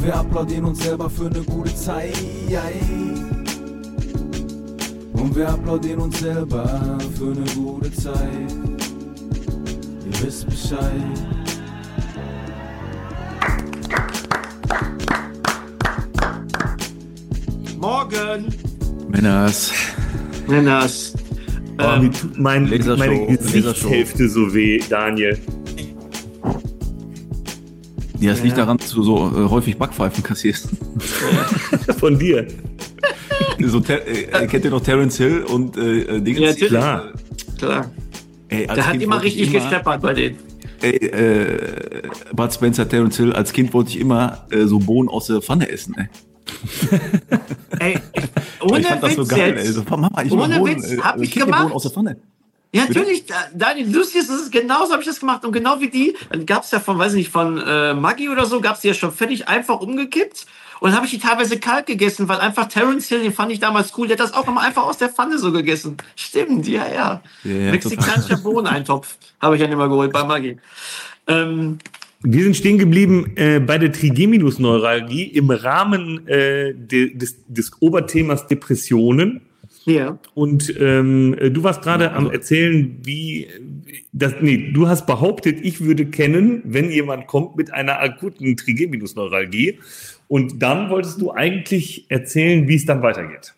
Und wir applaudieren uns selber für eine gute Zeit. Und wir applaudieren uns selber für eine gute Zeit. Ihr wisst Bescheid. Morgen! Männers. Männers. Oh, Ähm, mir tut mein, Lasershow, meine Gesichtshälfte so weh, Daniel. Ja, es liegt daran, dass du so äh, häufig Backpfeifen kassierst. Von dir. so, Ter äh, kennt ihr noch Terence Hill und äh, äh, Dingens? Ja, natürlich. Klar. klar. Ey, Der hat Kind immer richtig immer- gesteppert bei denen. Ey, äh, Bud Spencer, Terence Hill, als Kind wollte ich immer äh, so Bohnen aus der Pfanne essen, ey. Ey, ich, ohne ich fand das Witz so geil, jetzt. ey. So, Mama, ich Ohne Bohnen, Witz, äh, hab äh, ich gemacht. aus der Pfanne. Ja, natürlich, Daniel, lustig ist es, genauso habe ich das gemacht. Und genau wie die, dann gab es ja von, weiß ich nicht, von äh, Maggi oder so, gab es die ja schon völlig einfach umgekippt. Und dann habe ich die teilweise kalt gegessen, weil einfach Terence Hill, den fand ich damals cool, der hat das auch immer einfach aus der Pfanne so gegessen. Stimmt, ja, ja. Ja, ja, Mexikanischer Bohneneintopf habe ich dann immer geholt bei Maggi. Ähm, Wir sind stehen geblieben äh, bei der Trigeminusneuralgie im Rahmen äh, de, des, des Oberthemas Depressionen. Ja. Und ähm, du warst gerade am erzählen, wie das, nee, du hast behauptet, ich würde kennen, wenn jemand kommt mit einer akuten Trigeminusneuralgie. Und dann wolltest du eigentlich erzählen, wie es dann weitergeht.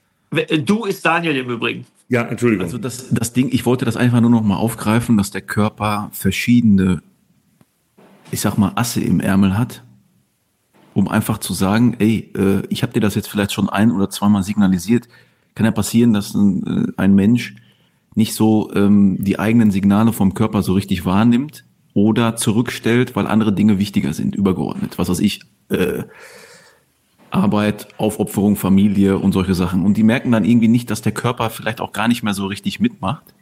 Du ist Daniel im Übrigen. Ja, Entschuldigung. Also das, das Ding, ich wollte das einfach nur noch mal aufgreifen, dass der Körper verschiedene, ich sag mal, Asse im Ärmel hat, um einfach zu sagen, ey, äh, ich habe dir das jetzt vielleicht schon ein oder zweimal signalisiert. Kann ja passieren, dass ein, äh, ein Mensch nicht so ähm, die eigenen Signale vom Körper so richtig wahrnimmt oder zurückstellt, weil andere Dinge wichtiger sind, übergeordnet. Was weiß ich, äh, Arbeit, Aufopferung, Familie und solche Sachen. Und die merken dann irgendwie nicht, dass der Körper vielleicht auch gar nicht mehr so richtig mitmacht.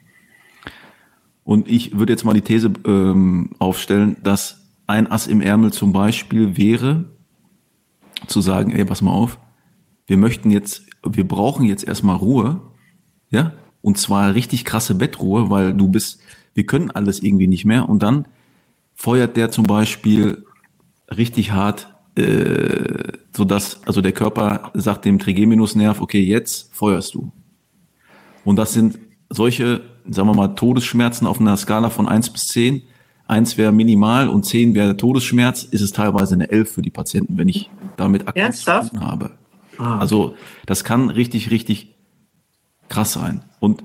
Und ich würde jetzt mal die These ähm, aufstellen, dass ein Ass im Ärmel zum Beispiel wäre, zu sagen, ey, pass mal auf, wir möchten jetzt, wir brauchen jetzt erstmal Ruhe, ja, und zwar richtig krasse Bettruhe, weil du bist, wir können alles irgendwie nicht mehr. Und dann feuert der zum Beispiel richtig hart, äh, so dass also der Körper sagt dem Trigeminusnerv, okay, jetzt feuerst du. Und das sind solche, sagen wir mal, Todesschmerzen auf einer Skala von 1 bis 10. 1 wäre minimal und 10 wäre Todesschmerz, ist es teilweise eine 11 für die Patienten, wenn ich damit tun habe. Ah. Also das kann richtig, richtig krass sein. Und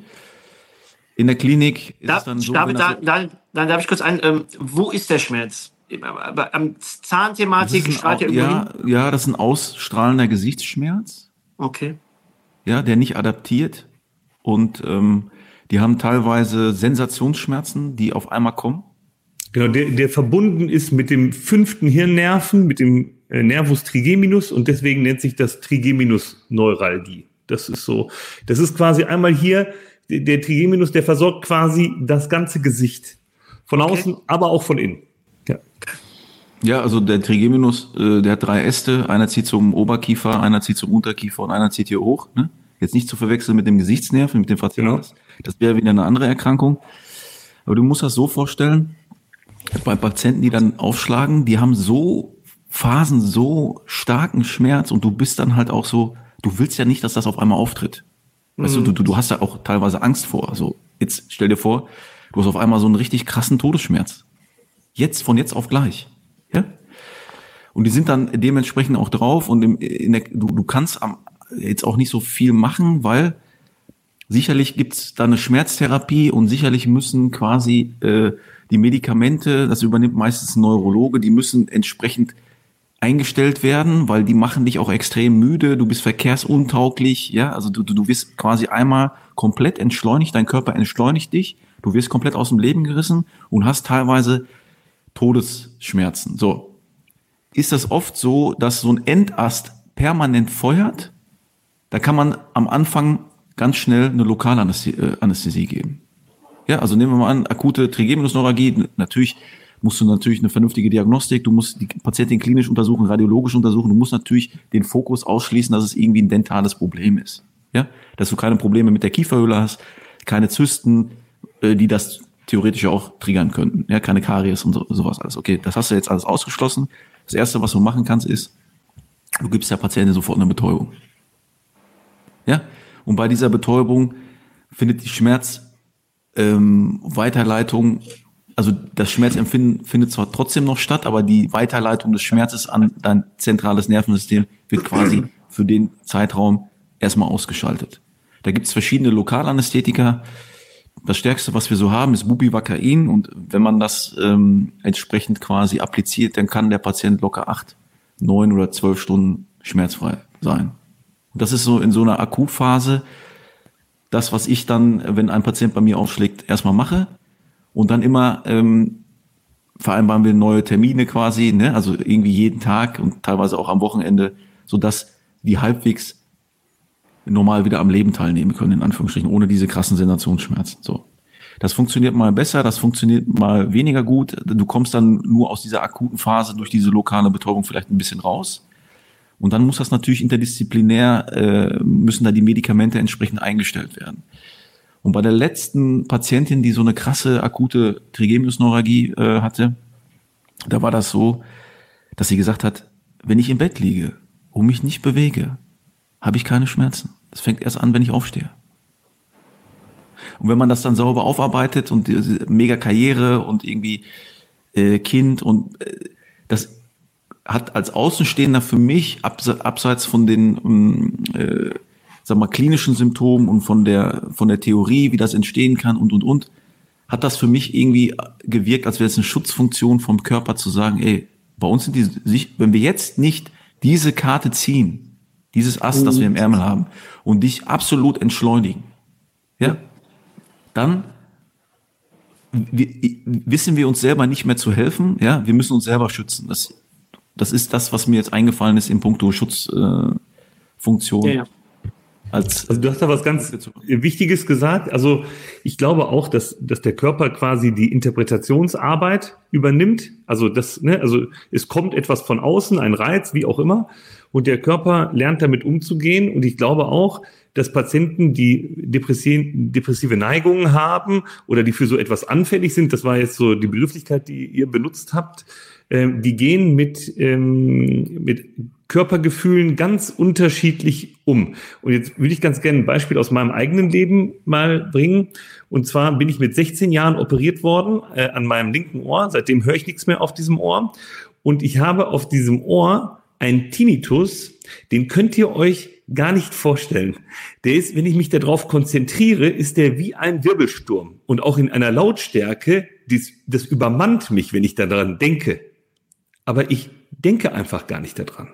in der Klinik ist Da, es dann so, David, wenn da, da, dann darf ich kurz ein, ähm, wo ist der Schmerz? Aber Am Zahnthematik strahlt ja ja, ja, das ist ein ausstrahlender Gesichtsschmerz, Okay. ja, der nicht adaptiert. Und ähm, die haben teilweise Sensationsschmerzen, die auf einmal kommen. Genau, der, der verbunden ist mit dem fünften Hirnnerven, mit dem Nervus trigeminus und deswegen nennt sich das Trigeminusneuralgie. Das ist so, das ist quasi einmal hier, der, Trigeminus, der versorgt quasi das ganze Gesicht. Von Okay. außen, aber auch von innen. Ja. Ja, also der Trigeminus, äh, der hat drei Äste. Einer zieht zum Oberkiefer, einer zieht zum Unterkiefer und einer zieht hier hoch. Ne? Jetzt nicht zu verwechseln mit dem Gesichtsnerv, mit dem Facialis. Das wäre wieder eine andere Erkrankung. Aber du musst das so vorstellen, bei Patienten, die dann aufschlagen, die haben so Phasen, so starken Schmerz und du bist dann halt auch so, du willst ja nicht, dass das auf einmal auftritt. Weißt du, du, du, du hast da auch teilweise Angst vor. Also jetzt stell dir vor, du hast auf einmal so einen richtig krassen Todesschmerz. Jetzt, von jetzt auf gleich. Ja? Und die sind dann dementsprechend auch drauf und im, in der, du, du kannst am, jetzt auch nicht so viel machen, weil sicherlich gibt's da eine Schmerztherapie und sicherlich müssen quasi äh, die Medikamente, das übernimmt meistens ein Neurologe, die müssen entsprechend eingestellt werden, weil die machen dich auch extrem müde, du bist verkehrsuntauglich, ja, also du, du, du wirst quasi einmal komplett entschleunigt, dein Körper entschleunigt dich, du wirst komplett aus dem Leben gerissen und hast teilweise Todesschmerzen. So. Ist das oft so, dass so ein Endast permanent feuert, da kann man am Anfang ganz schnell eine Lokalanästhesie äh, geben. Ja, also nehmen wir mal an, akute Trigeminusneuralgie, natürlich musst du natürlich eine vernünftige Diagnostik, du musst die Patientin klinisch untersuchen, radiologisch untersuchen, du musst natürlich den Fokus ausschließen, dass es irgendwie ein dentales Problem ist. Ja, dass du keine Probleme mit der Kieferhöhle hast, keine Zysten, äh, die das theoretisch auch triggern könnten. Ja, keine Karies und so, sowas alles. Okay, das hast du jetzt alles ausgeschlossen. Das erste, was du machen kannst, ist, du gibst der Patientin sofort eine Betäubung. Ja, und bei dieser Betäubung findet die Schmerzweiterleitung, ähm, also das Schmerzempfinden findet zwar trotzdem noch statt, aber die Weiterleitung des Schmerzes an dein zentrales Nervensystem wird quasi für den Zeitraum erstmal ausgeschaltet. Da gibt es verschiedene Lokalanästhetika, das Stärkste, was wir so haben, ist Bupivacain und wenn man das ähm, entsprechend quasi appliziert, dann kann der Patient locker acht, neun oder zwölf Stunden schmerzfrei sein. Und das ist so in so einer Akutphase das, was ich dann, wenn ein Patient bei mir aufschlägt, erstmal mache und dann immer ähm, vereinbaren wir neue Termine quasi, ne? also irgendwie jeden Tag und teilweise auch am Wochenende, so dass die halbwegs normal wieder am Leben teilnehmen können, in Anführungsstrichen, ohne diese krassen Sensationsschmerzen. So. Das funktioniert mal besser, das funktioniert mal weniger gut. Du kommst dann nur aus dieser akuten Phase durch diese lokale Betäubung vielleicht ein bisschen raus. Und dann muss das natürlich interdisziplinär, äh, müssen da die Medikamente entsprechend eingestellt werden. Und bei der letzten Patientin, die so eine krasse akute Trigeminusneuralgie äh, hatte, da war das so, dass sie gesagt hat, wenn ich im Bett liege und mich nicht bewege, habe ich keine Schmerzen. Das fängt erst an, wenn ich aufstehe. Und wenn man das dann sauber aufarbeitet und mega Karriere und irgendwie äh, Kind und äh, das hat als Außenstehender für mich abseits von den ähm, äh, sag mal klinischen Symptomen und von der von der Theorie, wie das entstehen kann und und und, hat das für mich irgendwie gewirkt, als wäre es eine Schutzfunktion vom Körper zu sagen, ey, bei uns sind die, wenn wir jetzt nicht diese Karte ziehen, dieses Ass, das wir im Ärmel haben, und dich absolut entschleunigen, ja, dann wissen wir uns selber nicht mehr zu helfen, ja, wir müssen uns selber schützen. Das, das ist das, was mir jetzt eingefallen ist in puncto Schutzfunktion. Äh, ja, ja. Als, also du hast da was ganz Wichtiges gesagt. Also ich glaube auch, dass, dass der Körper quasi die Interpretationsarbeit übernimmt. Also das, ne, also es kommt etwas von außen, ein Reiz, wie auch immer und der Körper lernt damit umzugehen. Und ich glaube auch, dass Patienten, die depressive Neigungen haben oder die für so etwas anfällig sind, das war jetzt so die Begrifflichkeit, die ihr benutzt habt, äh, die gehen mit, ähm, mit Körpergefühlen ganz unterschiedlich um. Und jetzt würde ich ganz gerne ein Beispiel aus meinem eigenen Leben mal bringen. Und zwar bin ich mit 16 Jahren operiert worden äh, an meinem linken Ohr. Seitdem höre ich nichts mehr auf diesem Ohr. Und ich habe auf diesem Ohr ein Tinnitus, den könnt ihr euch gar nicht vorstellen. Der ist, wenn ich mich darauf konzentriere, ist der wie ein Wirbelsturm und auch in einer Lautstärke, das, das übermannt mich, wenn ich daran denke. Aber ich denke einfach gar nicht daran.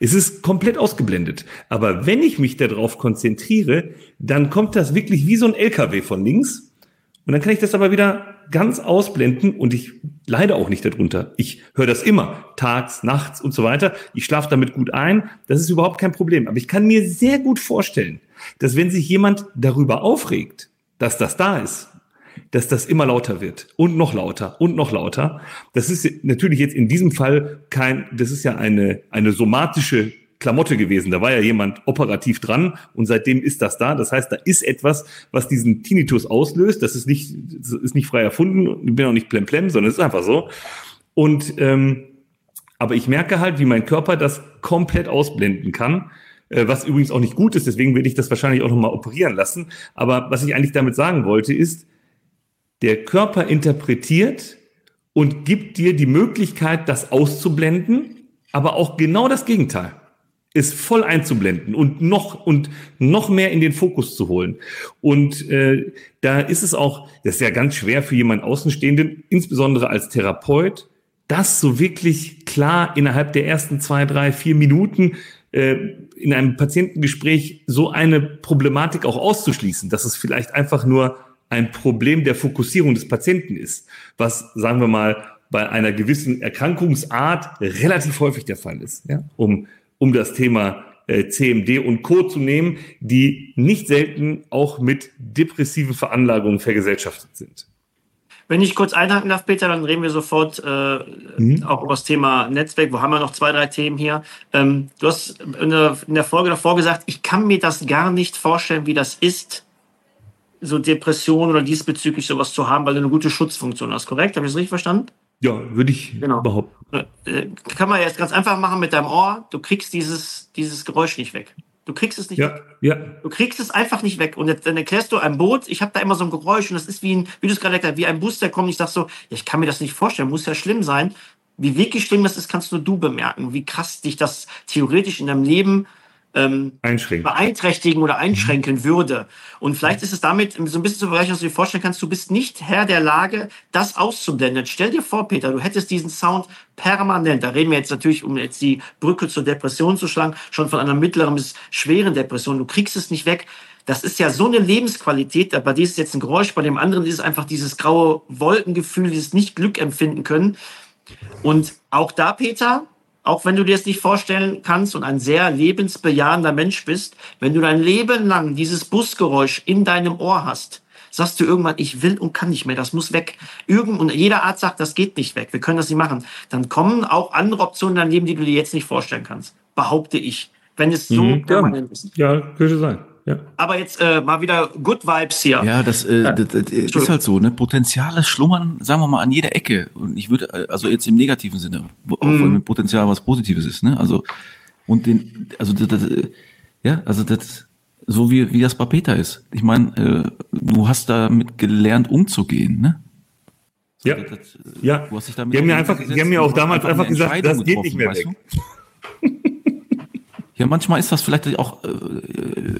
Es ist komplett ausgeblendet. Aber wenn ich mich darauf konzentriere, dann kommt das wirklich wie so ein LKW von links. Und dann kann ich das aber wieder ganz ausblenden und ich leide auch nicht darunter. Ich höre das immer, tags, nachts und so weiter. Ich schlafe damit gut ein. Das ist überhaupt kein Problem. Aber ich kann mir sehr gut vorstellen, dass wenn sich jemand darüber aufregt, dass das da ist, dass das immer lauter wird und noch lauter und noch lauter. Das ist natürlich jetzt in diesem Fall kein, das ist ja eine, eine somatische Klamotte gewesen. Da war ja jemand operativ dran und seitdem ist das da. Das heißt, da ist etwas, was diesen Tinnitus auslöst. Das ist nicht, das ist nicht frei erfunden. Ich bin auch nicht plemplem, sondern es ist einfach so. Und ähm, aber ich merke halt, wie mein Körper das komplett ausblenden kann, äh, was übrigens auch nicht gut ist. Deswegen werde ich das wahrscheinlich auch nochmal operieren lassen. Aber was ich eigentlich damit sagen wollte, ist, der Körper interpretiert und gibt dir die Möglichkeit, das auszublenden, aber auch genau das Gegenteil ist voll einzublenden und noch und noch mehr in den Fokus zu holen. Und äh, da ist es auch, das ist ja ganz schwer für jemanden Außenstehenden, insbesondere als Therapeut, das so wirklich klar innerhalb der ersten zwei, drei, vier Minuten äh, in einem Patientengespräch so eine Problematik auch auszuschließen, dass es vielleicht einfach nur ein Problem der Fokussierung des Patienten ist, was, sagen wir mal, bei einer gewissen Erkrankungsart relativ häufig der Fall ist. Ja? Um um das Thema äh, CMD und Co. zu nehmen, die nicht selten auch mit depressiven Veranlagungen vergesellschaftet sind. Wenn ich kurz einhaken darf, Peter, dann reden wir sofort äh, mhm. auch über das Thema Netzwerk. Wo haben wir noch zwei, drei Themen hier? Ähm, du hast in der, in der Folge davor gesagt, ich kann mir das gar nicht vorstellen, wie das ist, so Depressionen oder diesbezüglich sowas zu haben, weil du eine gute Schutzfunktion hast, korrekt? Habe ich das richtig verstanden? Ja, würde ich genau. behaupten. Äh, kann man jetzt ganz einfach machen mit deinem Ohr. Du kriegst dieses, dieses Geräusch nicht weg. Du kriegst es nicht ja, weg. Ja. Du kriegst es einfach nicht weg. Und jetzt, dann erklärst du ein Boot, ich habe da immer so ein Geräusch und das ist wie ein, wie du es gerade erklärt, wie ein Bus, der kommt. Ich sag so, ja, ich kann mir das nicht vorstellen, muss ja schlimm sein. Wie wirklich schlimm das ist, kannst nur du bemerken. Wie krass dich das theoretisch in deinem Leben ähm, beeinträchtigen oder einschränken mhm. würde. Und vielleicht ist es damit so ein bisschen zu vergleichen, dass du dir vorstellen kannst, du bist nicht Herr der Lage, das auszublenden. Stell dir vor, Peter, du hättest diesen Sound permanent. Da reden wir jetzt natürlich, um jetzt die Brücke zur Depression zu schlagen, schon von einer mittleren bis schweren Depression. Du kriegst es nicht weg. Das ist ja so eine Lebensqualität. Bei dir ist es jetzt ein Geräusch, bei dem anderen ist es einfach dieses graue Wolkengefühl, dieses nicht Glück empfinden können. Und auch da, Peter, auch wenn du dir es nicht vorstellen kannst und ein sehr lebensbejahender Mensch bist, wenn du dein Leben lang dieses Busgeräusch in deinem Ohr hast, sagst du irgendwann, ich will und kann nicht mehr, das muss weg. Irgend, und jeder Arzt sagt, das geht nicht weg, wir können das nicht machen. Dann kommen auch andere Optionen in deinem Leben, die du dir jetzt nicht vorstellen kannst. Behaupte ich. Wenn es so mhm, permanent ist. Ja, könnte sein. Ja. Aber jetzt äh, mal wieder Good Vibes hier. Ja, das, äh, das, das ist halt so, ne? Potenziale schlummern, sagen wir mal, an jeder Ecke. Und ich würde, äh, also jetzt im negativen Sinne, auch mm. wenn Potenzial was Positives ist, ne? Also, und den, also das, das, ja, also das, so wie, wie das bei Peter ist. Ich meine, äh, du hast damit gelernt, umzugehen, ne? Ja, das, ja. Du hast dich damit die haben mir einfach, die haben mir auch damals einfach gesagt, das geht nicht mehr weg. Ja, manchmal ist das vielleicht auch, äh,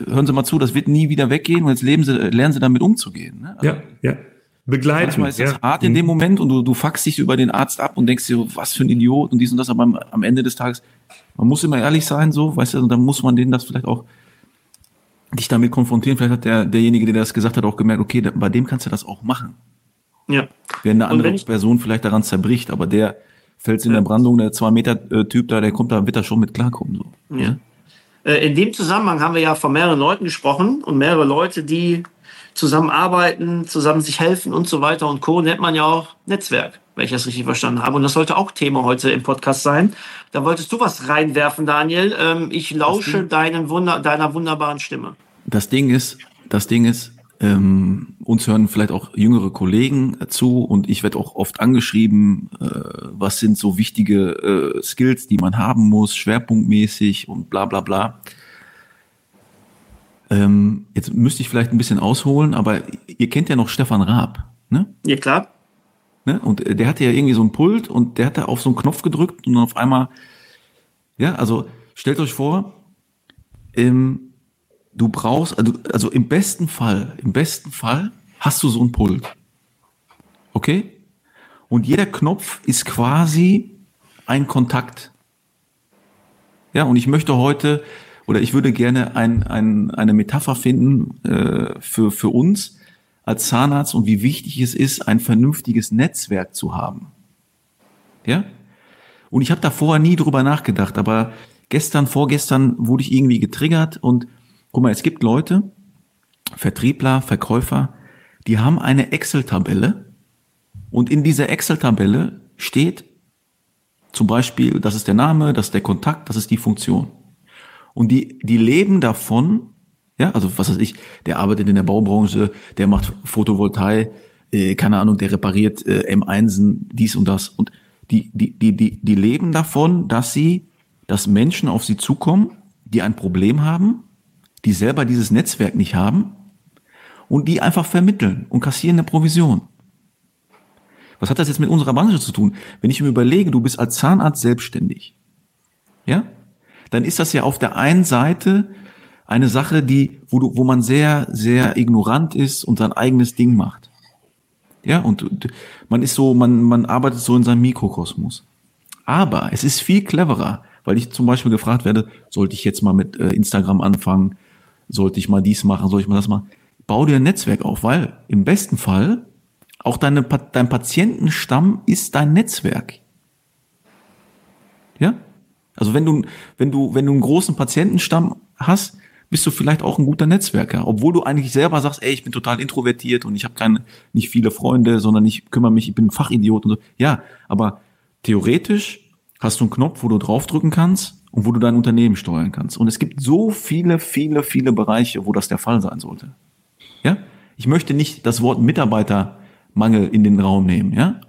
hören Sie mal zu, das wird nie wieder weggehen und jetzt leben Sie, lernen Sie damit umzugehen. Ne? Also, ja, ja. Begleiten. Manchmal ist das ja. hart in dem Moment und du, du fuckst dich über den Arzt ab und denkst dir, was für ein Idiot und dies und das, aber am, am Ende des Tages, man muss immer ehrlich sein, so, weißt du, und dann muss man denen das vielleicht auch dich damit konfrontieren. Vielleicht hat der, derjenige, der das gesagt hat, auch gemerkt, okay, bei dem kannst du das auch machen. Ja. Wenn eine andere Person vielleicht daran zerbricht, aber der, fällst in der Brandung, der zwei Meter äh, Typ da, der kommt da, wird da schon mit klarkommen. So. Ja. Äh, in dem Zusammenhang haben wir ja von mehreren Leuten gesprochen und mehrere Leute, die zusammenarbeiten, zusammen sich helfen und so weiter und Co. nennt man ja auch Netzwerk, wenn ich das richtig verstanden habe. Und das sollte auch Thema heute im Podcast sein. Da wolltest du was reinwerfen, Daniel. Ähm, ich lausche deinen Wunder, deiner wunderbaren Stimme. Das Ding ist, das Ding ist, ähm, uns hören vielleicht auch jüngere Kollegen zu und ich werde auch oft angeschrieben, äh, was sind so wichtige äh, Skills, die man haben muss, schwerpunktmäßig und bla bla bla. Ähm, jetzt müsste ich vielleicht ein bisschen ausholen, aber ihr kennt ja noch Stefan Raab, ne? Ja, klar. Ne? Und der hatte ja irgendwie so ein Pult und der hat da auf so einen Knopf gedrückt und auf einmal, ja, also stellt euch vor, ähm, du brauchst, also, also im besten Fall, im besten Fall hast du so ein Pult. Okay? Und jeder Knopf ist quasi ein Kontakt. Ja, und ich möchte heute, oder ich würde gerne ein, ein, eine Metapher finden äh, für, für uns als Zahnarzt und wie wichtig es ist, ein vernünftiges Netzwerk zu haben. Ja? Und ich habe da vorher nie drüber nachgedacht, aber gestern, vorgestern wurde ich irgendwie getriggert und Guck mal, es gibt Leute, Vertriebler, Verkäufer, die haben eine Excel-Tabelle und in dieser Excel-Tabelle steht zum Beispiel, das ist der Name, das ist der Kontakt, das ist die Funktion. Und die, die leben davon, ja, also was weiß ich, der arbeitet in der Baubranche, der macht Photovoltaik, äh, keine Ahnung, der repariert äh, M1, dies und das. Und die, die, die, die, die leben davon, dass sie, dass Menschen auf sie zukommen, die ein Problem haben die selber dieses Netzwerk nicht haben und die einfach vermitteln und kassieren eine Provision. Was hat das jetzt mit unserer Branche zu tun? Wenn ich mir überlege, du bist als Zahnarzt selbstständig, ja, dann ist das ja auf der einen Seite eine Sache, die, wo du, wo man sehr, sehr ignorant ist und sein eigenes Ding macht. Ja, und man ist so, man, man arbeitet so in seinem Mikrokosmos. Aber es ist viel cleverer, weil ich zum Beispiel gefragt werde, sollte ich jetzt mal mit äh, Instagram anfangen? Sollte ich mal dies machen, soll ich mal das machen. Bau dir ein Netzwerk auf, weil im besten Fall auch deine, dein Patientenstamm ist dein Netzwerk. Ja? Also wenn du, wenn du, wenn du einen großen Patientenstamm hast, bist du vielleicht auch ein guter Netzwerker, obwohl du eigentlich selber sagst, ey, ich bin total introvertiert und ich habe keine, nicht viele Freunde, sondern ich kümmere mich, ich bin ein Fachidiot und so. Ja, aber theoretisch hast du einen Knopf, wo du draufdrücken kannst und wo du dein Unternehmen steuern kannst. Und es gibt so viele, viele, viele Bereiche, wo das der Fall sein sollte. Ja? Ich möchte nicht das Wort Mitarbeitermangel in den Raum nehmen, ja?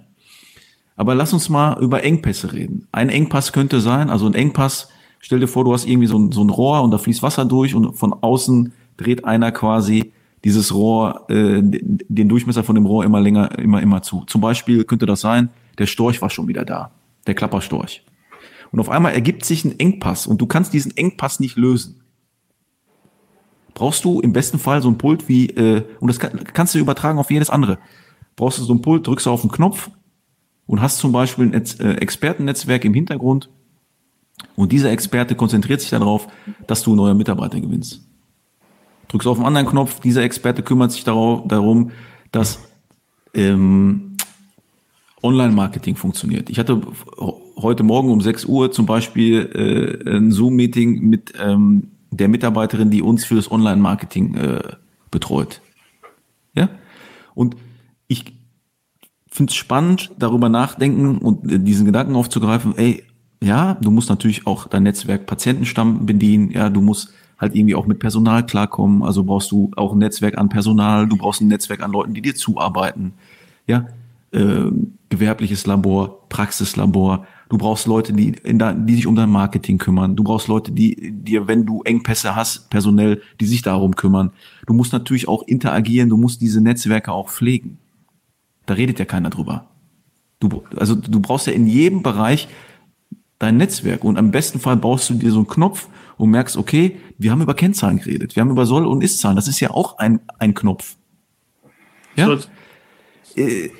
Aber lass uns mal über Engpässe reden. Ein Engpass könnte sein, also ein Engpass, stell dir vor, du hast irgendwie so ein, so ein Rohr und da fließt Wasser durch und von außen dreht einer quasi dieses Rohr, äh, den Durchmesser von dem Rohr immer länger, immer, immer zu. Zum Beispiel könnte das sein, der Storch war schon wieder da, der Klapperstorch. Und auf einmal ergibt sich ein Engpass und du kannst diesen Engpass nicht lösen. Brauchst du im besten Fall so ein Pult wie, äh, und das kann, kannst du übertragen auf jedes andere. Brauchst du so ein Pult, drückst du auf den Knopf und hast zum Beispiel ein äh, Expertennetzwerk im Hintergrund und dieser Experte konzentriert sich darauf, dass du neue Mitarbeiter gewinnst. Drückst auf einen anderen Knopf, dieser Experte kümmert sich darum, dass ähm, Online-Marketing funktioniert. Ich hatte heute Morgen um 6 Uhr zum Beispiel äh, ein Zoom-Meeting mit ähm, der Mitarbeiterin, die uns für das Online-Marketing äh, betreut. Ja? Und ich finde es spannend, darüber nachdenken und äh, diesen Gedanken aufzugreifen, ey, ja, du musst natürlich auch dein Netzwerk Patientenstamm bedienen, ja, du musst halt irgendwie auch mit Personal klarkommen, also brauchst du auch ein Netzwerk an Personal, du brauchst ein Netzwerk an Leuten, die dir zuarbeiten, ja, äh, gewerbliches Labor, Praxislabor. Du brauchst Leute, die, die sich um dein Marketing kümmern. Du brauchst Leute, die dir, wenn du Engpässe hast, personell, die sich darum kümmern. Du musst natürlich auch interagieren, du musst diese Netzwerke auch pflegen. Da redet ja keiner drüber. Du, also du brauchst ja in jedem Bereich dein Netzwerk und am besten Fall baust du dir so einen Knopf und merkst, okay, wir haben über Kennzahlen geredet, wir haben über Soll- und Ist-Zahlen, das ist ja auch ein, ein Knopf. Ja? So. Äh,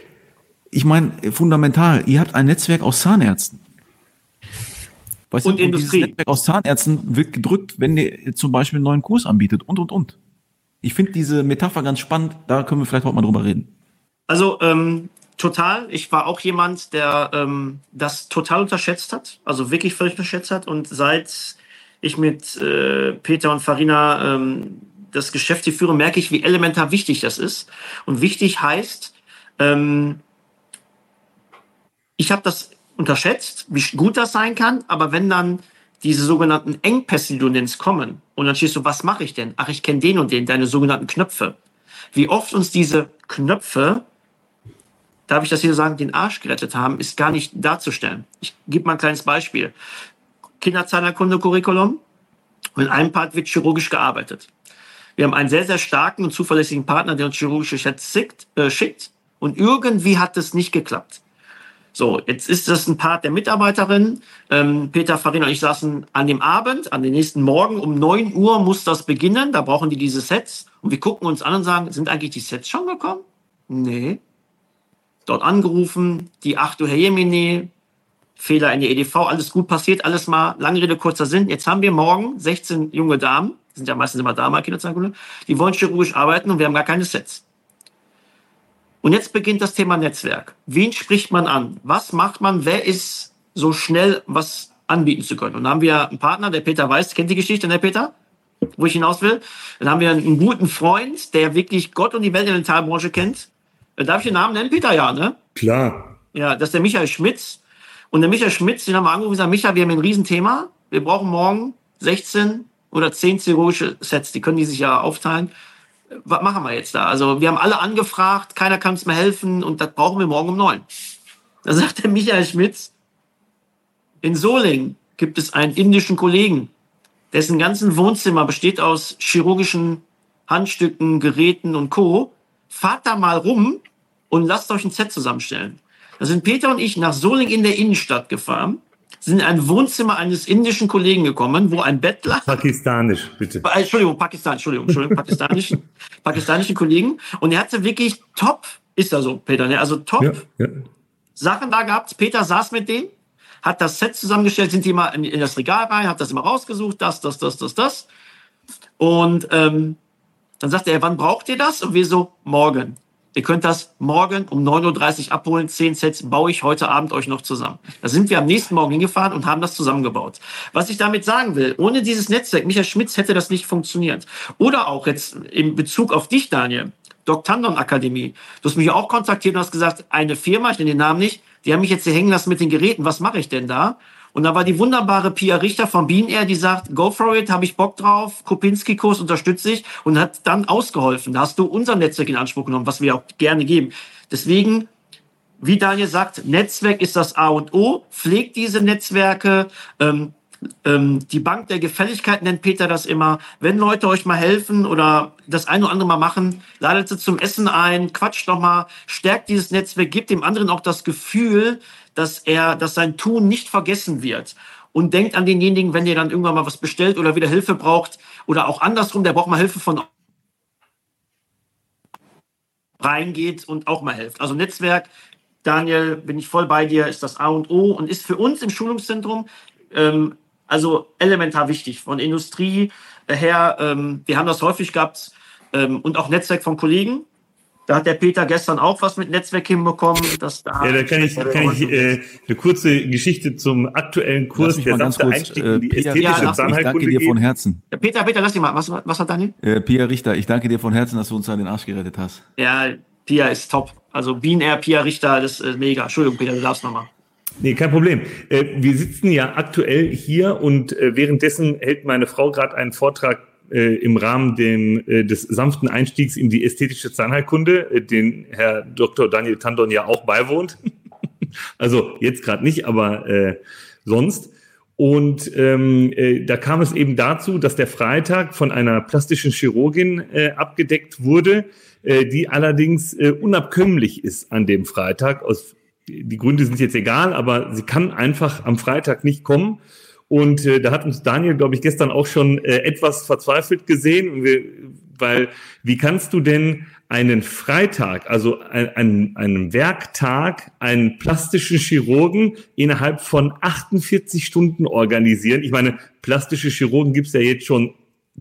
ich meine, fundamental, ihr habt ein Netzwerk aus Zahnärzten. Weißt und du, Industrie. dieses Netzwerk aus Zahnärzten wird gedrückt, wenn ihr zum Beispiel einen neuen Kurs anbietet und, und, und. Ich finde diese Metapher ganz spannend, da können wir vielleicht heute mal drüber reden. Also, ähm, total. Ich war auch jemand, der ähm, das total unterschätzt hat, also wirklich völlig unterschätzt hat. Und seit ich mit äh, Peter und Farina ähm, das Geschäft hier führe, merke ich, wie elementar wichtig das ist. Und wichtig heißt, ähm, ich habe das unterschätzt, wie gut das sein kann, aber wenn dann diese sogenannten Engpässe, die du nennst, kommen und dann stehst du, was mache ich denn? Ach, ich kenne den und den, deine sogenannten Knöpfe. Wie oft uns diese Knöpfe, darf ich das hier sagen, den Arsch gerettet haben, ist gar nicht darzustellen. Ich gebe mal ein kleines Beispiel. Kinderzahnerkunde-Curriculum und in einem Part wird chirurgisch gearbeitet. Wir haben einen sehr, sehr starken und zuverlässigen Partner, der uns chirurgische Chats schickt, äh, schickt und irgendwie hat es nicht geklappt. So, jetzt ist das ein Part der Mitarbeiterin. Ähm, Peter, Farina und ich saßen an dem Abend, an den nächsten Morgen um neun Uhr muss das beginnen. Da brauchen die diese Sets. Und wir gucken uns an und sagen, sind eigentlich die Sets schon gekommen? Nee. Dort angerufen, die 8 Uhr Herr Jemine, Fehler in der EDV, alles gut passiert, alles mal, lange Rede, kurzer Sinn. Jetzt haben wir morgen 16 junge Damen, sind ja meistens immer Damen, Kinderzeitung, die wollen chirurgisch arbeiten und wir haben gar keine Sets. Und jetzt beginnt das Thema Netzwerk. Wen spricht man an? Was macht man? Wer ist so schnell, was anbieten zu können? Und dann haben wir einen Partner, der Peter Weiß, kennt die Geschichte, der Peter? Wo ich hinaus will. Dann haben wir einen guten Freund, der wirklich Gott und die Welt in der Talbranche kennt. Darf ich den Namen nennen? Peter, ja, ne? Klar. Ja, das ist der Michael Schmitz. Und der Michael Schmitz, den haben wir angerufen und gesagt, Michael, wir haben ein Riesenthema. Wir brauchen morgen 16 oder 10 chirurgische Sets. Die können die sich ja aufteilen was machen wir jetzt da? Also wir haben alle angefragt, keiner kann uns mehr helfen und das brauchen wir morgen um neun. Da sagt der Michael Schmitz, in Solingen gibt es einen indischen Kollegen, dessen ganzen Wohnzimmer besteht aus chirurgischen Handstücken, Geräten und Co. Fahrt da mal rum und lasst euch ein Set zusammenstellen. Da sind Peter und ich nach Solingen in der Innenstadt gefahren sind in ein Wohnzimmer eines indischen Kollegen gekommen, wo ein Bettler. Pakistanisch, bitte. Äh, Entschuldigung, Pakistan, Entschuldigung, Entschuldigung, pakistanischen, pakistanischen Kollegen. Und er hatte wirklich top, ist er so, Peter, ne? also top ja, ja. Sachen da gehabt. Peter saß mit denen, hat das Set zusammengestellt, sind die mal in, in, das Regal rein, hat das immer rausgesucht, das, das, das, das, das. Und ähm, dann sagte er, wann braucht ihr das? Und wir so, morgen. Ihr könnt das morgen um 9.30 Uhr abholen. Zehn Sets baue ich heute Abend euch noch zusammen. Da sind wir am nächsten Morgen hingefahren und haben das zusammengebaut. Was ich damit sagen will, ohne dieses Netzwerk, Michael Schmitz, hätte das nicht funktioniert. Oder auch jetzt in Bezug auf dich, Daniel, Doc Tandon Akademie. Du hast mich auch kontaktiert und hast gesagt, eine Firma, ich nenne den Namen nicht, die haben mich jetzt hier hängen lassen mit den Geräten. Was mache ich denn da? Und da war die wunderbare Pia Richter von Bean Air, die sagt, go for it, habe ich Bock drauf, Kopinski-Kurs unterstütze ich und hat dann ausgeholfen. Da hast du unser Netzwerk in Anspruch genommen, was wir auch gerne geben. Deswegen, wie Daniel sagt, Netzwerk ist das A und O, pflegt diese Netzwerke, ähm, ähm, die Bank der Gefälligkeit nennt Peter das immer. Wenn Leute euch mal helfen oder das eine oder andere mal machen, ladet sie zum Essen ein, quatscht doch mal, stärkt dieses Netzwerk, gibt dem anderen auch das Gefühl, dass er, dass sein Tun nicht vergessen wird. Und denkt an denjenigen, wenn ihr dann irgendwann mal was bestellt oder wieder Hilfe braucht oder auch andersrum, der braucht mal Hilfe von reingeht und auch mal hilft. Also Netzwerk, Daniel, bin ich voll bei dir, ist das A und O und ist für uns im Schulungszentrum ähm, also elementar wichtig. Von Industrie her, ähm, wir haben das häufig gehabt ähm, und auch Netzwerk von Kollegen. Da hat der Peter gestern auch was mit Netzwerk hinbekommen. Dass da ja, da kann ich, kann ich äh, eine kurze Geschichte zum aktuellen Kurs, der ganz kurz, Einstieg äh, Peter, ästhetische ja, Ich danke dir von Herzen. Ja, Peter, Peter, lass dich mal. Was, was hat Daniel? Äh, Pia Richter, ich danke dir von Herzen, dass du uns an den Arsch gerettet hast. Ja, Pia ist top. Also Bean Air, Pia Richter, das ist mega. Entschuldigung, Peter, du darfst nochmal. Nee, kein Problem. Äh, wir sitzen ja aktuell hier und äh, währenddessen hält meine Frau gerade einen Vortrag äh, im Rahmen des sanften Einstiegs in die ästhetische Zahnheilkunde, den Herr Dr. Daniel Tandon ja auch beiwohnt. also jetzt gerade nicht, aber sonst. Und ähm, äh, da kam es eben dazu, dass der Freitag von einer plastischen Chirurgin äh, abgedeckt wurde, die allerdings unabkömmlich ist an dem Freitag. Aus, die Gründe sind jetzt egal, aber sie kann einfach am Freitag nicht kommen. Und äh, da hat uns Daniel, glaube ich, gestern auch schon äh, etwas verzweifelt gesehen, weil wie kannst du denn einen Freitag, also einen, einen Werktag, einen plastischen Chirurgen innerhalb von 48 Stunden organisieren? Ich meine, plastische Chirurgen gibt's ja jetzt schon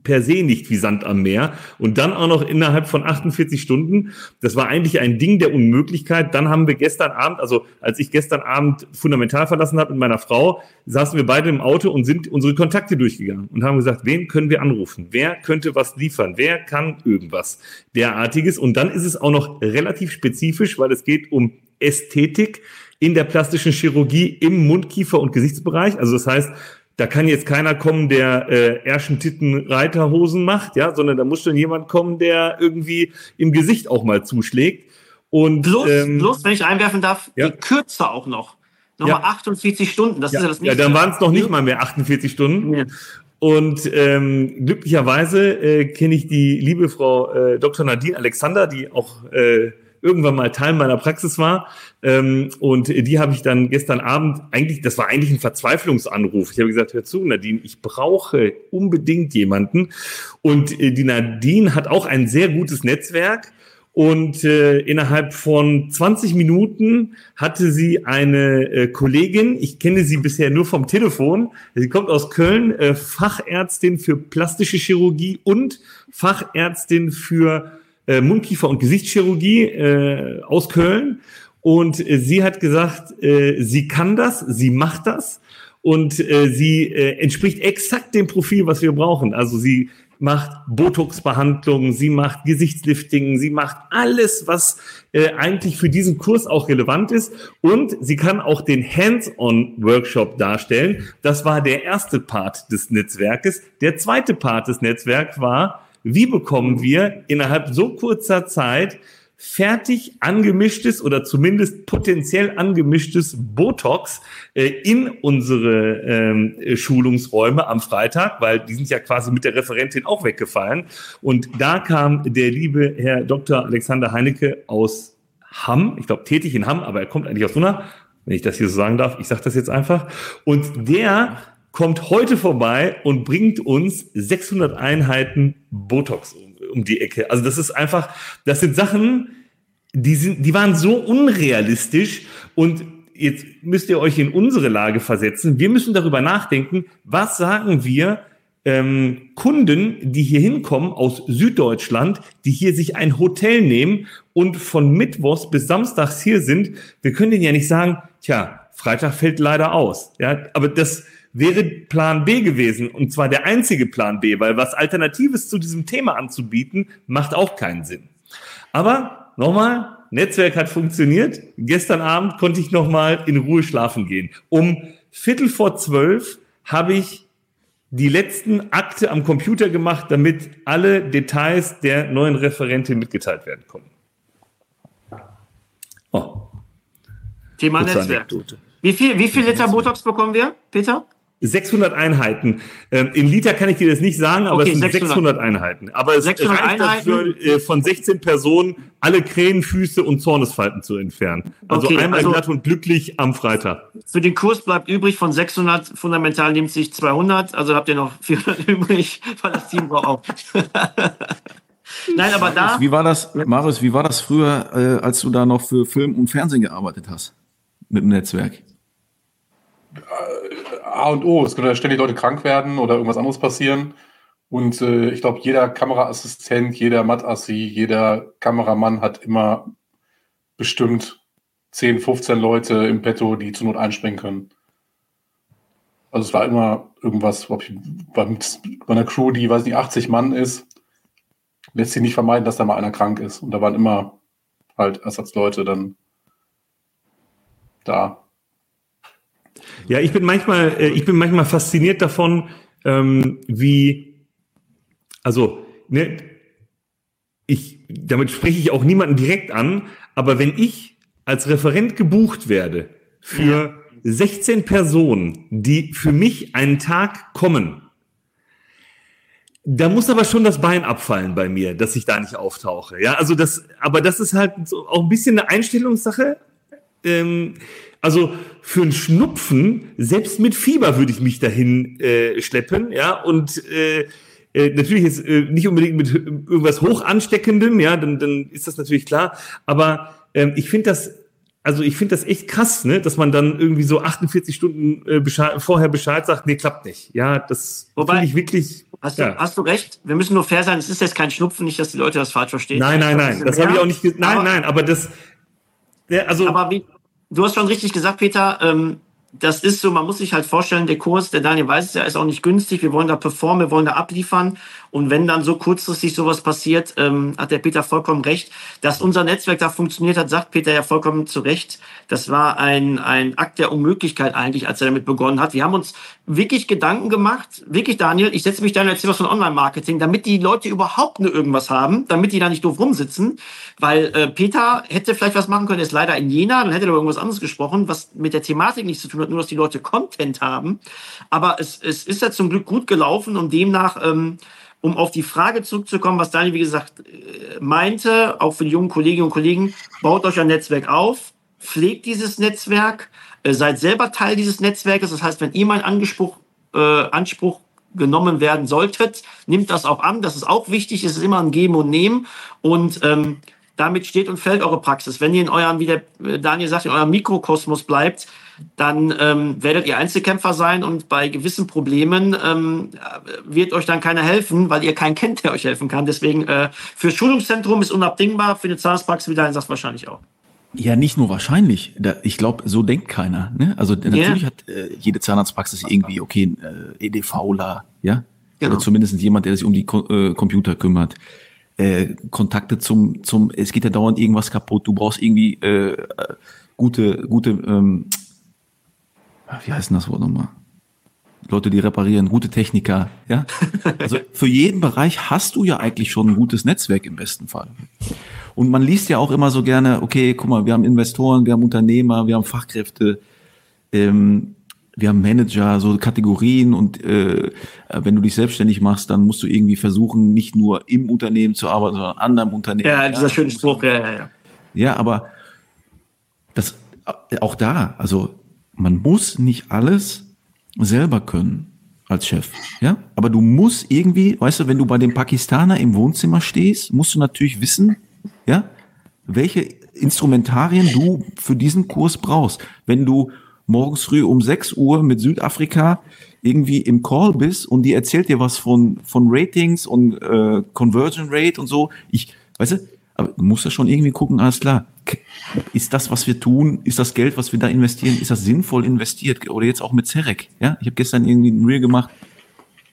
per se nicht wie Sand am Meer. Und dann auch noch innerhalb von 48 Stunden. Das war eigentlich ein Ding der Unmöglichkeit. Dann haben wir gestern Abend, also als ich gestern Abend fundamental verlassen habe mit meiner Frau, saßen wir beide im Auto und sind unsere Kontakte durchgegangen und haben gesagt, wen können wir anrufen? Wer könnte was liefern? Wer kann irgendwas derartiges? Und dann ist es auch noch relativ spezifisch, weil es geht um Ästhetik in der plastischen Chirurgie im Mundkiefer- und Gesichtsbereich. Also das heißt, da kann jetzt keiner kommen, der äh, Ärschentitten Reiterhosen macht, ja, sondern da muss schon jemand kommen, der irgendwie im Gesicht auch mal zuschlägt. Und bloß, ähm, bloß wenn ich einwerfen darf, ja. die Kürze auch noch. Nochmal ja. 48 Stunden, das ja. ist ja das nächste. Ja, dann waren es noch nicht mal mehr 48 Stunden. Ja. Und ähm, glücklicherweise äh, kenne ich die liebe Frau äh, Dr. Nadine Alexander, die auch äh, irgendwann mal Teil meiner Praxis war. Ähm, und die habe ich dann gestern Abend, eigentlich, das war eigentlich ein Verzweiflungsanruf. Ich habe gesagt, hör zu, Nadine, ich brauche unbedingt jemanden. Und äh, die Nadine hat auch ein sehr gutes Netzwerk. Und äh, innerhalb von 20 Minuten hatte sie eine äh, Kollegin, ich kenne sie bisher nur vom Telefon, sie kommt aus Köln, äh, Fachärztin für plastische Chirurgie und Fachärztin für äh, Mundkiefer- und Gesichtschirurgie äh, aus Köln. Und äh, sie hat gesagt, äh, sie kann das, sie macht das und äh, sie äh, entspricht exakt dem Profil, was wir brauchen. Also sie macht Botox-Behandlungen, sie macht Gesichtslifting, sie macht alles, was äh, eigentlich für diesen Kurs auch relevant ist. Und sie kann auch den Hands-on-Workshop darstellen. Das war der erste Part des Netzwerkes. Der zweite Part des Netzwerks war, wie bekommen wir innerhalb so kurzer Zeit fertig angemischtes oder zumindest potenziell angemischtes Botox äh, in unsere ähm, Schulungsräume am Freitag, weil die sind ja quasi mit der Referentin auch weggefallen. Und da kam der liebe Herr Dr. Alexander Heinecke aus Hamm, ich glaube tätig in Hamm, aber er kommt eigentlich aus Unna, wenn ich das hier so sagen darf. Ich sage das jetzt einfach. Und der kommt heute vorbei und bringt uns 600 Einheiten Botox um, um die Ecke. Also das ist einfach, das sind Sachen, die sind, die waren so unrealistisch und jetzt müsst ihr euch in unsere Lage versetzen. Wir müssen darüber nachdenken, was sagen wir ähm, Kunden, die hier hinkommen aus Süddeutschland, die hier sich ein Hotel nehmen und von Mittwochs bis Samstags hier sind. Wir können denen ja nicht sagen, tja, Freitag fällt leider aus. Ja, aber das wäre Plan B gewesen und zwar der einzige Plan B, weil was Alternatives zu diesem Thema anzubieten, macht auch keinen Sinn. Aber nochmal, Netzwerk hat funktioniert. Gestern Abend konnte ich nochmal in Ruhe schlafen gehen. Um Viertel vor zwölf habe ich die letzten Akte am Computer gemacht, damit alle Details der neuen Referentin mitgeteilt werden konnten. Oh. Thema Netzwerk. Wie viel, wie viel Liter Botox bekommen wir, Peter? 600 Einheiten. Ähm, in Liter kann ich dir das nicht sagen, aber okay, es sind 600, 600 Einheiten. Aber es 600 reicht Einheiten? dafür, äh, von 16 Personen alle Krähenfüße und Zornesfalten zu entfernen. Also okay, einmal also glatt und glücklich am Freitag. Für den Kurs bleibt übrig von 600, fundamental nimmt sich 200, also habt ihr noch 400 übrig, weil das Team braucht auch. Nein, aber da. Wie war das, Marius, wie war das früher, äh, als du da noch für Film und Fernsehen gearbeitet hast? Mit dem Netzwerk? A und O. Es können ja ständig Leute krank werden oder irgendwas anderes passieren. Und äh, ich glaube, jeder Kameraassistent, jeder Mattassi, jeder Kameramann hat immer bestimmt 10, 15 Leute im Petto, die zur Not einspringen können. Also es war immer irgendwas, ob ich bei, bei einer Crew, die, weiß nicht, 80 Mann ist, lässt sich nicht vermeiden, dass da mal einer krank ist. Und da waren immer halt Ersatzleute dann da. Ja, ich bin manchmal, äh, ich bin manchmal fasziniert davon, ähm, wie, also, ne, ich, damit spreche ich auch niemanden direkt an, aber wenn ich als Referent gebucht werde für ja. 16 Personen, die für mich einen Tag kommen, da muss aber schon das Bein abfallen bei mir, dass ich da nicht auftauche. Ja, also das, aber das ist halt so auch ein bisschen eine Einstellungssache. Ähm, also für einen Schnupfen, selbst mit Fieber würde ich mich dahin äh, schleppen, ja, und äh, äh, natürlich jetzt äh, nicht unbedingt mit irgendwas hoch ansteckendem, ja, dann, dann ist das natürlich klar. Aber ähm, ich finde das, also ich finde das echt krass, ne, dass man dann irgendwie so 48 Stunden äh, Bescheid, vorher Bescheid sagt, nee, klappt nicht. Ja, das finde ich wirklich. Hast du, ja. hast du recht? Wir müssen nur fair sein. Es ist jetzt kein Schnupfen, nicht, dass die Leute das falsch verstehen. Nein, nein, nein. Das habe ich auch nicht. Nein, aber, nein. Aber das. Ja, also. Aber wie, du hast schon richtig gesagt, Peter. Ähm, das ist so, man muss sich halt vorstellen, der Kurs, der Daniel weiß es ja, ist auch nicht günstig. Wir wollen da performen, wir wollen da abliefern. Und wenn dann so kurzfristig sowas passiert, ähm, hat der Peter vollkommen recht. Dass unser Netzwerk da funktioniert hat, sagt Peter ja vollkommen zu Recht. Das war ein, ein Akt der Unmöglichkeit eigentlich, als er damit begonnen hat. Wir haben uns wirklich Gedanken gemacht, wirklich Daniel, ich setze mich da und was von Online-Marketing, damit die Leute überhaupt nur irgendwas haben, damit die da nicht doof rumsitzen. Weil äh, Peter hätte vielleicht was machen können, ist leider in Jena, dann hätte er über irgendwas anderes gesprochen, was mit der Thematik nichts zu tun hat, nur dass die Leute Content haben. Aber es, es ist ja zum Glück gut gelaufen und demnach... Ähm, um auf die Frage zurückzukommen, was Daniel, wie gesagt, äh, meinte, auch für die jungen Kolleginnen und Kollegen, baut euch ein Netzwerk auf, pflegt dieses Netzwerk, seid selber Teil dieses Netzwerkes. Das heißt, wenn ihr mal Anspruch, äh, Anspruch genommen werden solltet, nimmt das auch an. Das ist auch wichtig. Es ist immer ein Geben und Nehmen. Und ähm, damit steht und fällt eure Praxis. Wenn ihr in eurem, wie der äh, Daniel sagt, in eurem Mikrokosmos bleibt, dann ähm, werdet ihr Einzelkämpfer sein und bei gewissen Problemen ähm, wird euch dann keiner helfen, weil ihr keinen kennt, der euch helfen kann. Deswegen äh, für Schulungszentrum ist unabdingbar, für eine Zahnarztpraxis, wie Daniel sagt, wahrscheinlich auch. Ja, nicht nur wahrscheinlich. Da, ich glaube, so denkt keiner. Ne? Also yeah. natürlich hat äh, jede Zahnarztpraxis irgendwie, okay, äh, EDVler, ja? Genau. Oder zumindest jemand, der sich um die Ko äh, Computer kümmert. Äh, Kontakte zum, zum, es geht ja dauernd irgendwas kaputt, du brauchst irgendwie äh gute, gute, ähm, wie heißt denn das Wort nochmal? Leute, die reparieren, gute Techniker, ja? Also für jeden Bereich hast du ja eigentlich schon ein gutes Netzwerk im besten Fall. Und man liest ja auch immer so gerne, okay, guck mal, wir haben Investoren, wir haben Unternehmer, wir haben Fachkräfte, ähm, wir haben Manager, so Kategorien und äh, wenn du dich selbstständig machst, dann musst du irgendwie versuchen, nicht nur im Unternehmen zu arbeiten, sondern an anderem Unternehmen. Ja, dieser ja, schöne Spruch, ja, ja, ja. Ja, aber das auch da, also man muss nicht alles selber können als Chef, ja? Aber du musst irgendwie, weißt du, wenn du bei dem Pakistaner im Wohnzimmer stehst, musst du natürlich wissen, ja, welche Instrumentarien du für diesen Kurs brauchst. Wenn du morgens früh um 6 Uhr mit Südafrika irgendwie im Call bist und die erzählt dir was von, von Ratings und äh, Conversion Rate und so. Ich, weißt du, aber du musst ja schon irgendwie gucken, alles klar. Ist das, was wir tun, ist das Geld, was wir da investieren, ist das sinnvoll investiert? Oder jetzt auch mit Zerek, ja? Ich habe gestern irgendwie ein Reel gemacht.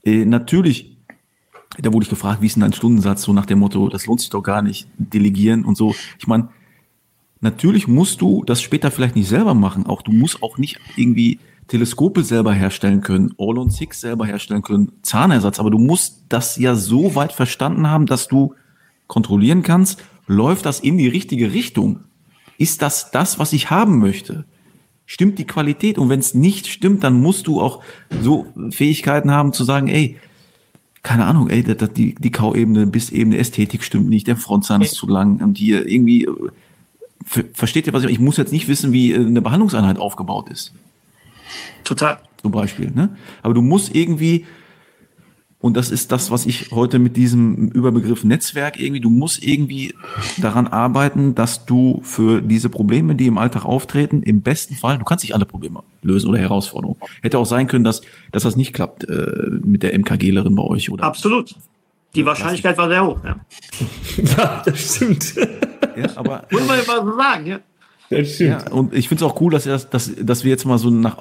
Äh, natürlich, da wurde ich gefragt, wie ist denn dein Stundensatz, so nach dem Motto, das lohnt sich doch gar nicht, delegieren und so. Ich meine, natürlich musst du das später vielleicht nicht selber machen. Auch du musst auch nicht irgendwie Teleskope selber herstellen können, All on Six selber herstellen können, Zahnersatz, aber du musst das ja so weit verstanden haben, dass du kontrollieren kannst, läuft das in die richtige Richtung? Ist das das, was ich haben möchte? Stimmt die Qualität? Und wenn es nicht stimmt, dann musst du auch so Fähigkeiten haben zu sagen, ey, keine Ahnung, ey, die, die Kauebene bis eben Ästhetik stimmt nicht, der Frontzahn ist zu lang und hier irgendwie, versteht ihr was ich, ich muss jetzt nicht wissen, wie eine Behandlungseinheit aufgebaut ist. Total. Zum Beispiel. Ne? Aber du musst irgendwie, und das ist das, was ich heute mit diesem Überbegriff Netzwerk irgendwie, du musst irgendwie daran arbeiten, dass du für diese Probleme, die im Alltag auftreten, im besten Fall, du kannst nicht alle Probleme lösen oder Herausforderungen. Hätte auch sein können, dass, dass das nicht klappt äh, mit der MKGlerin bei euch, oder? Absolut. Die Wahrscheinlichkeit war sehr hoch, ja. ja das stimmt. Ja, aber. Muss man ja mal so sagen, ja. Das stimmt. Ja, und ich finde es auch cool, dass, dass, dass wir jetzt mal so nach,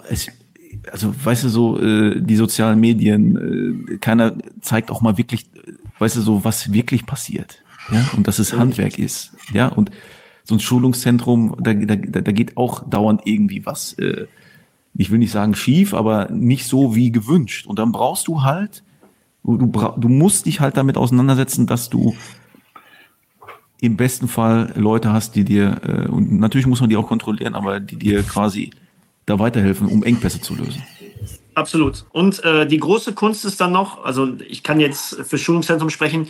also weißt du so, äh, die sozialen Medien, äh, keiner zeigt auch mal wirklich, weißt du so, was wirklich passiert. Ja, und dass es Handwerk ist. Ja, und so ein Schulungszentrum, da, da, da geht auch dauernd irgendwie was, äh, ich will nicht sagen schief, aber nicht so wie gewünscht. Und dann brauchst du halt, du, du, musst dich halt damit auseinandersetzen, dass du im besten Fall Leute hast, die dir, äh, und natürlich muss man die auch kontrollieren, aber die dir quasi da weiterhelfen, um Engpässe zu lösen. Absolut. Und äh, die große Kunst ist dann noch, also ich kann jetzt für Schulungszentrum sprechen,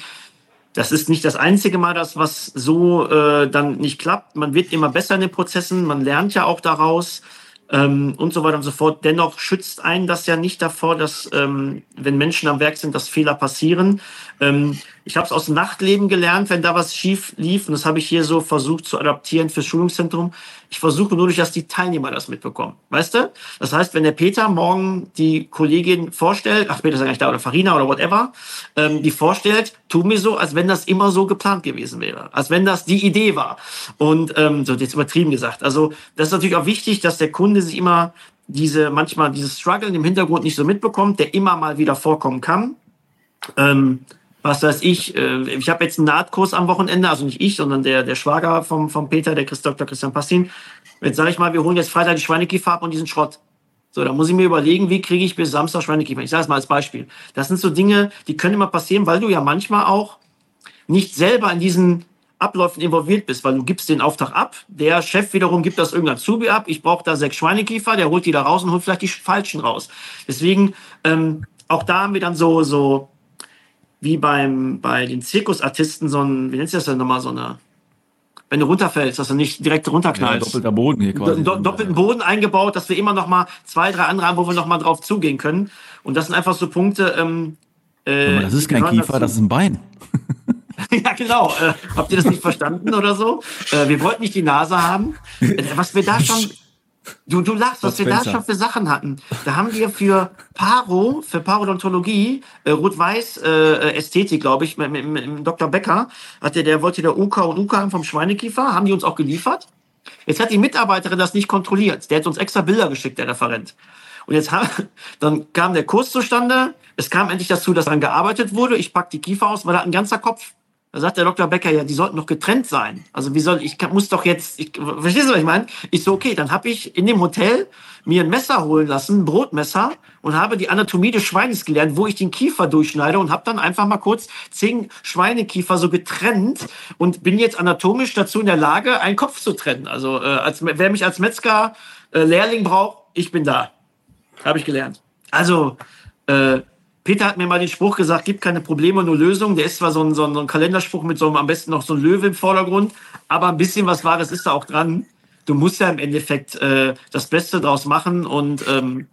das ist nicht das einzige Mal, das was so äh, dann nicht klappt. Man wird immer besser in den Prozessen, man lernt ja auch daraus ähm, und so weiter und so fort. Dennoch schützt einen das ja nicht davor, dass ähm, wenn Menschen am Werk sind, dass Fehler passieren. Ähm, ich habe es aus dem Nachtleben gelernt, wenn da was schief lief. Und das habe ich hier so versucht zu adaptieren fürs Schulungszentrum. Ich versuche nur, dass die Teilnehmer das mitbekommen. Weißt du? Das heißt, wenn der Peter morgen die Kollegin vorstellt, ach, Peter ist eigentlich da, oder Farina oder whatever, ähm, die vorstellt, tu mir so, als wenn das immer so geplant gewesen wäre. Als wenn das die Idee war. Und ähm, so jetzt übertrieben gesagt. Also das ist natürlich auch wichtig, dass der Kunde sich immer diese, manchmal dieses Struggle im Hintergrund nicht so mitbekommt, der immer mal wieder vorkommen kann. Ähm, was weiß ich, äh, ich habe jetzt einen Nahtkurs am Wochenende, also nicht ich, sondern der, der Schwager vom, vom Peter, der Dr. Christian Passin. Jetzt sage ich mal, wir holen jetzt Freitag die Schweinekiefer ab und diesen Schrott. So, da muss ich mir überlegen, wie kriege ich bis Samstag Schweinekiefer. Ich sage es mal als Beispiel. Das sind so Dinge, die können immer passieren, weil du ja manchmal auch nicht selber in diesen Abläufen involviert bist, weil du gibst den Auftrag ab, der Chef wiederum gibt das irgendein Zubi ab, ich brauche da sechs Schweinekiefer, der holt die da raus und holt vielleicht die falschen raus. Deswegen, ähm, auch da haben wir dann so, so wie beim, bei den Zirkusartisten so ein, wie nennt sich das denn nochmal, so eine, wenn du runterfällst, dass du nicht direkt runterknallst. Ja, doppelter Boden hier quasi. Do, doppelten Boden eingebaut, dass wir immer noch mal zwei, drei andere haben, wo wir noch mal drauf zugehen können. Und das sind einfach so Punkte. Ähm, äh, das ist kein Kiefer, dazu. das ist ein Bein. ja, genau. Äh, habt ihr das nicht verstanden oder so? Äh, wir wollten nicht die Nase haben. Äh, was wir da schon, Du, du lachst, was wir da schon für Sachen hatten. Da haben wir für Paro, für Parodontologie, äh, Rot-Weiß äh, Ästhetik, glaube ich, mit, mit, mit, Dr. Becker, hatte der wollte der UK und UK haben vom Schweinekiefer, haben die uns auch geliefert. Jetzt hat die Mitarbeiterin das nicht kontrolliert. Der hat uns extra Bilder geschickt, der Referent. Und jetzt haben, dann kam der Kurs zustande. Es kam endlich dazu, dass daran gearbeitet wurde. Ich pack die Kiefer aus, weil da ein ganzer Kopf da sagt der Dr. Becker, ja, die sollten doch getrennt sein. Also wie soll ich muss doch jetzt, ich, verstehst du, was ich meine? Ich so, okay, dann habe ich in dem Hotel mir ein Messer holen lassen, ein Brotmesser, und habe die Anatomie des Schweines gelernt, wo ich den Kiefer durchschneide und habe dann einfach mal kurz zehn Schweinekiefer so getrennt und bin jetzt anatomisch dazu in der Lage, einen Kopf zu trennen. Also äh, als, wer mich als Metzger äh, Lehrling braucht, ich bin da. Habe ich gelernt. Also äh, Peter hat mir mal den Spruch gesagt, gibt keine Probleme, nur Lösungen. Der ist zwar so ein, so ein, Kalenderspruch mit so einem, am besten noch so ein Löwe im Vordergrund, aber ein bisschen was Wahres ist da auch dran. Du musst ja im Endeffekt äh, das Beste draus machen und ähm,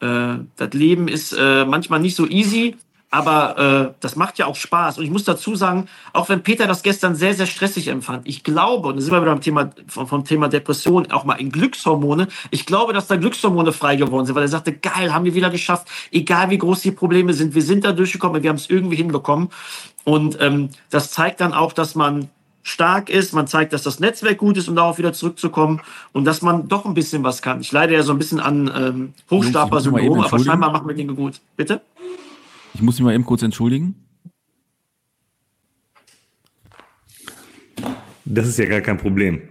äh, das Leben ist äh, manchmal nicht so easy, Aber äh, das macht ja auch Spaß. Und ich muss dazu sagen, auch wenn Peter das gestern sehr, sehr stressig empfand, ich glaube, und da sind wir wieder beim Thema, vom, vom Thema Depression, auch mal in Glückshormone, ich glaube, dass da Glückshormone frei geworden sind, weil er sagte, geil, haben wir wieder geschafft, egal wie groß die Probleme sind, wir sind da durchgekommen, wir haben es irgendwie hinbekommen. Und ähm, das zeigt dann auch, dass man stark ist, man zeigt, dass das Netzwerk gut ist, um darauf wieder zurückzukommen und dass man doch ein bisschen was kann. Ich leide ja so ein bisschen an ähm, Hochstapler-Syndrom, aber scheinbar machen wir Dinge gut. Bitte? Ich muss mich mal eben kurz entschuldigen. Das ist ja gar kein Problem.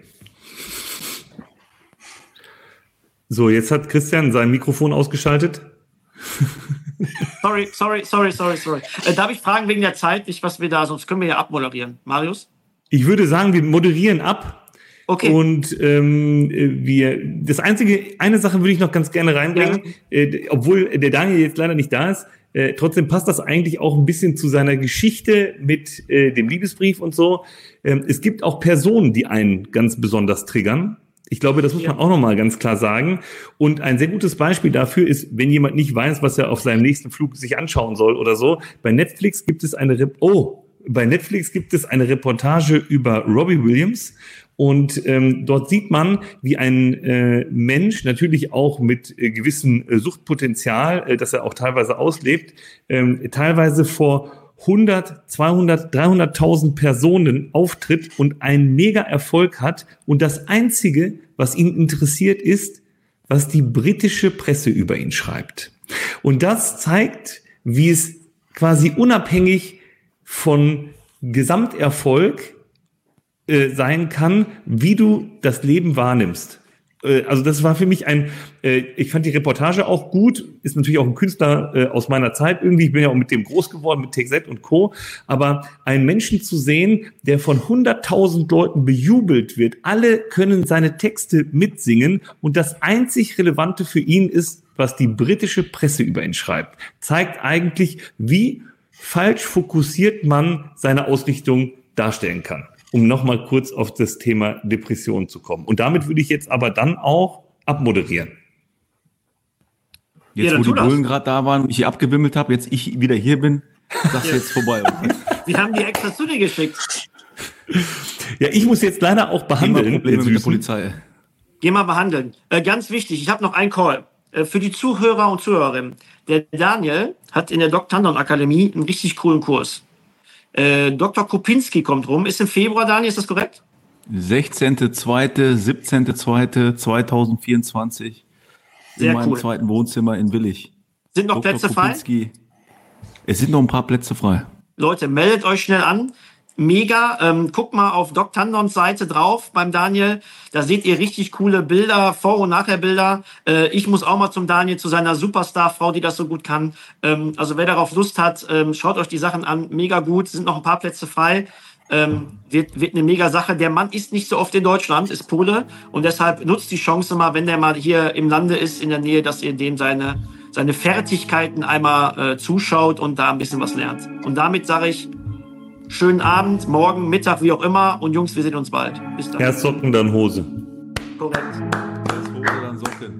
So, jetzt hat Christian sein Mikrofon ausgeschaltet. sorry, sorry, sorry, sorry, sorry. Äh, darf ich fragen wegen der Zeit, nicht was wir da, sonst können wir ja abmoderieren. Marius? Ich würde sagen, wir moderieren ab. Okay. Und ähm, wir, das einzige, eine Sache würde ich noch ganz gerne reinbringen, ja. äh, obwohl der Daniel jetzt leider nicht da ist. Äh, trotzdem passt das eigentlich auch ein bisschen zu seiner Geschichte mit äh, dem Liebesbrief und so. Ähm, es gibt auch Personen, die einen ganz besonders triggern. Ich glaube, das muss man auch nochmal ganz klar sagen. Und ein sehr gutes Beispiel dafür ist, wenn jemand nicht weiß, was er auf seinem nächsten Flug sich anschauen soll oder so. Bei Netflix gibt es eine, Re oh, bei Netflix gibt es eine Reportage über Robbie Williams und ähm, dort sieht man, wie ein äh, Mensch natürlich auch mit äh, gewissem äh, Suchtpotenzial, äh, das er auch teilweise auslebt, ähm, teilweise vor 100, 200, 300.000 Personen auftritt und einen mega Erfolg hat. Und das Einzige, was ihn interessiert, ist, was die britische Presse über ihn schreibt. Und das zeigt, wie es quasi unabhängig von Gesamterfolg äh, sein kann, wie du das Leben wahrnimmst. Äh, also das war für mich ein, äh, ich fand die Reportage auch gut, ist natürlich auch ein Künstler äh, aus meiner Zeit irgendwie, ich bin ja auch mit dem groß geworden, mit TXZ und Co., aber einen Menschen zu sehen, der von 100.000 Leuten bejubelt wird, alle können seine Texte mitsingen und das einzig Relevante für ihn ist, was die britische Presse über ihn schreibt, zeigt eigentlich, wie falsch fokussiert man seine Ausrichtung darstellen kann um nochmal kurz auf das Thema Depression zu kommen. Und damit würde ich jetzt aber dann auch abmoderieren. Jetzt, ja, wo die Bullen gerade da waren und ich hier abgewimmelt habe, jetzt ich wieder hier bin, das ist jetzt vorbei. Sie haben die extra zu dir geschickt. Ja, ich muss jetzt leider auch behandeln. Probleme mit der Polizei. Geh mal behandeln. Äh, ganz wichtig, ich habe noch einen Call äh, für die Zuhörer und Zuhörerinnen. Der Daniel hat in der Dr. Tandon Akademie einen richtig coolen Kurs. Äh, Dr. Kopinski kommt rum. Ist im Februar, Daniel, ist das korrekt? 16.2., 17.2.2024 in meinem cool. zweiten Wohnzimmer in Willig. Sind noch Dr. Plätze Kopinski. frei? Es sind noch ein paar Plätze frei. Leute, meldet euch schnell an mega. Ähm, guckt mal auf Doc Tandons Seite drauf beim Daniel. Da seht ihr richtig coole Bilder, Vor- und Nachher-Bilder. Äh, ich muss auch mal zum Daniel, zu seiner Superstar-Frau, die das so gut kann. Ähm, also wer darauf Lust hat, ähm, schaut euch die Sachen an. Mega gut. Sind noch ein paar Plätze frei. Ähm, wird, wird eine mega Sache. Der Mann ist nicht so oft in Deutschland, ist Pole. Und deshalb nutzt die Chance mal, wenn der mal hier im Lande ist, in der Nähe, dass ihr dem seine, seine Fertigkeiten einmal äh, zuschaut und da ein bisschen was lernt. Und damit sage ich, Schönen Abend, morgen, Mittag, wie auch immer. Und Jungs, wir sehen uns bald. Bis dann. Erst Socken, dann Hose. Korrekt. Erst Hose, dann Socken.